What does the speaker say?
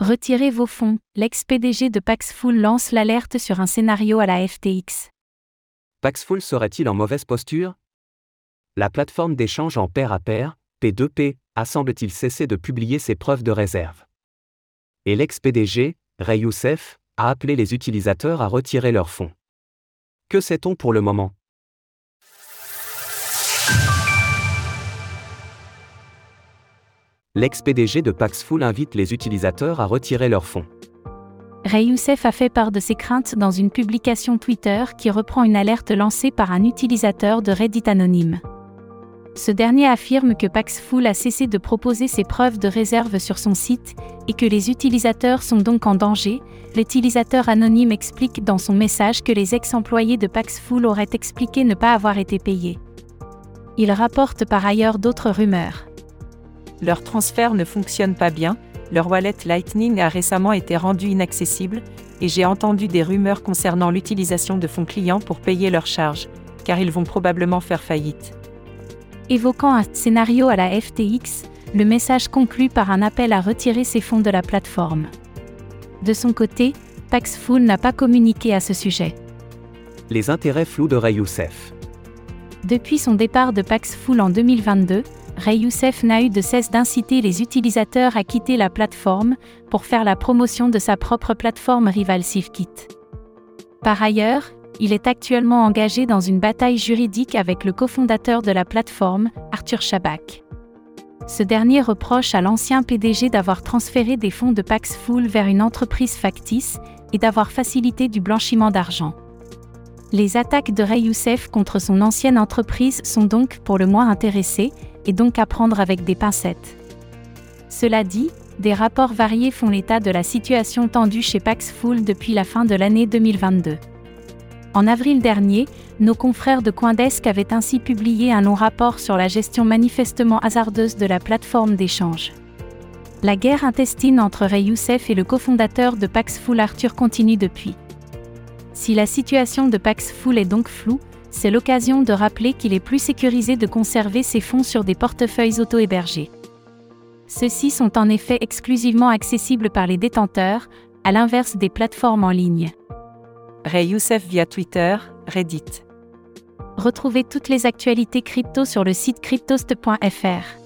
Retirez vos fonds. L'ex-PDG de Paxful lance l'alerte sur un scénario à la FTX. Paxful serait-il en mauvaise posture? La plateforme d'échange en pair à pair, P2P, a semble-t-il cessé de publier ses preuves de réserve. Et l'ex-PDG, Ray Youssef, a appelé les utilisateurs à retirer leurs fonds. Que sait-on pour le moment? L'ex-PDG de Paxful invite les utilisateurs à retirer leurs fonds. Ray Youssef a fait part de ses craintes dans une publication Twitter qui reprend une alerte lancée par un utilisateur de Reddit anonyme. Ce dernier affirme que Paxful a cessé de proposer ses preuves de réserve sur son site et que les utilisateurs sont donc en danger. L'utilisateur anonyme explique dans son message que les ex-employés de Paxful auraient expliqué ne pas avoir été payés. Il rapporte par ailleurs d'autres rumeurs. Leur transfert ne fonctionne pas bien, leur wallet Lightning a récemment été rendu inaccessible, et j'ai entendu des rumeurs concernant l'utilisation de fonds clients pour payer leurs charges, car ils vont probablement faire faillite. Évoquant un scénario à la FTX, le message conclut par un appel à retirer ses fonds de la plateforme. De son côté, Paxful n'a pas communiqué à ce sujet. Les intérêts flous de Ray Youssef. Depuis son départ de Paxful en 2022, Ray Youssef n'a eu de cesse d'inciter les utilisateurs à quitter la plateforme pour faire la promotion de sa propre plateforme rivale SafeKit. Par ailleurs, il est actuellement engagé dans une bataille juridique avec le cofondateur de la plateforme, Arthur Chabak. Ce dernier reproche à l'ancien PDG d'avoir transféré des fonds de Paxful vers une entreprise factice et d'avoir facilité du blanchiment d'argent. Les attaques de Ray Youssef contre son ancienne entreprise sont donc pour le moins intéressées, et donc à prendre avec des pincettes. Cela dit, des rapports variés font l'état de la situation tendue chez Paxful depuis la fin de l'année 2022. En avril dernier, nos confrères de Coindesk avaient ainsi publié un long rapport sur la gestion manifestement hasardeuse de la plateforme d'échange. La guerre intestine entre Ray Youssef et le cofondateur de Paxful Arthur continue depuis. Si la situation de Paxful est donc floue, c'est l'occasion de rappeler qu'il est plus sécurisé de conserver ses fonds sur des portefeuilles auto-hébergés. Ceux-ci sont en effet exclusivement accessibles par les détenteurs, à l'inverse des plateformes en ligne. Ray Youssef via Twitter, Reddit. Retrouvez toutes les actualités crypto sur le site cryptost.fr.